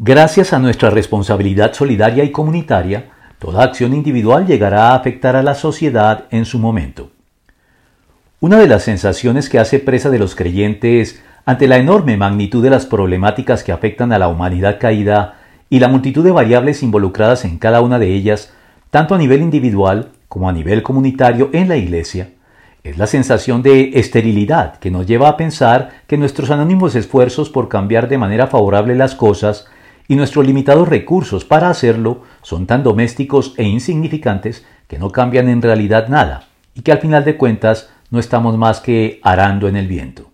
Gracias a nuestra responsabilidad solidaria y comunitaria, toda acción individual llegará a afectar a la sociedad en su momento. Una de las sensaciones que hace presa de los creyentes ante la enorme magnitud de las problemáticas que afectan a la humanidad caída y la multitud de variables involucradas en cada una de ellas, tanto a nivel individual como a nivel comunitario en la Iglesia, es la sensación de esterilidad que nos lleva a pensar que nuestros anónimos esfuerzos por cambiar de manera favorable las cosas y nuestros limitados recursos para hacerlo son tan domésticos e insignificantes que no cambian en realidad nada y que al final de cuentas no estamos más que arando en el viento.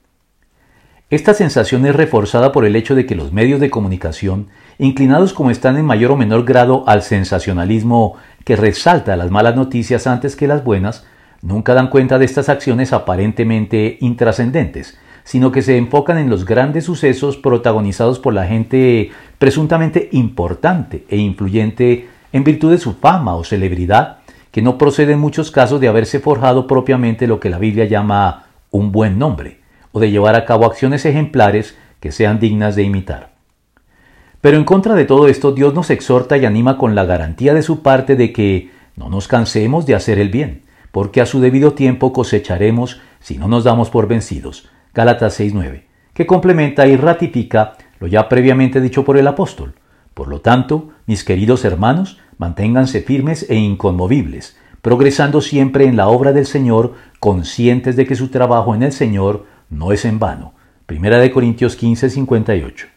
Esta sensación es reforzada por el hecho de que los medios de comunicación, inclinados como están en mayor o menor grado al sensacionalismo que resalta las malas noticias antes que las buenas, nunca dan cuenta de estas acciones aparentemente intrascendentes, sino que se enfocan en los grandes sucesos protagonizados por la gente presuntamente importante e influyente en virtud de su fama o celebridad, que no procede en muchos casos de haberse forjado propiamente lo que la Biblia llama un buen nombre, o de llevar a cabo acciones ejemplares que sean dignas de imitar. Pero en contra de todo esto, Dios nos exhorta y anima con la garantía de su parte de que no nos cansemos de hacer el bien, porque a su debido tiempo cosecharemos si no nos damos por vencidos. Gálatas 6.9, que complementa y ratifica lo ya previamente dicho por el apóstol. Por lo tanto, mis queridos hermanos, manténganse firmes e inconmovibles, progresando siempre en la obra del Señor, conscientes de que su trabajo en el Señor no es en vano. Primera de Corintios 15:58.